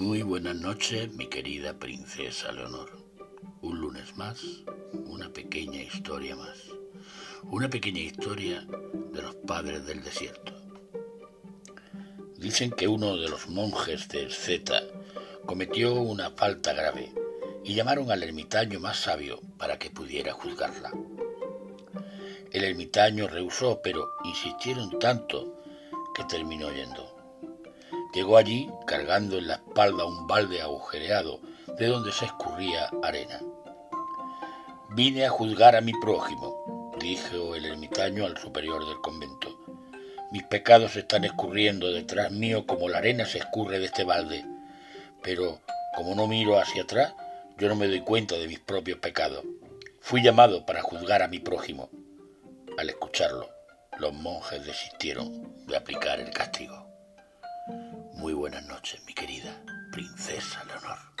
Muy buenas noches, mi querida princesa Leonor. Un lunes más, una pequeña historia más. Una pequeña historia de los padres del desierto. Dicen que uno de los monjes de Zeta cometió una falta grave y llamaron al ermitaño más sabio para que pudiera juzgarla. El ermitaño rehusó, pero insistieron tanto que terminó yendo. Llegó allí en la espalda un balde agujereado de donde se escurría arena. Vine a juzgar a mi prójimo, dijo el ermitaño al superior del convento. Mis pecados están escurriendo detrás mío como la arena se escurre de este balde, pero como no miro hacia atrás, yo no me doy cuenta de mis propios pecados. Fui llamado para juzgar a mi prójimo. Al escucharlo, los monjes desistieron de aplicar el castigo buenas noches, mi querida princesa Leonor.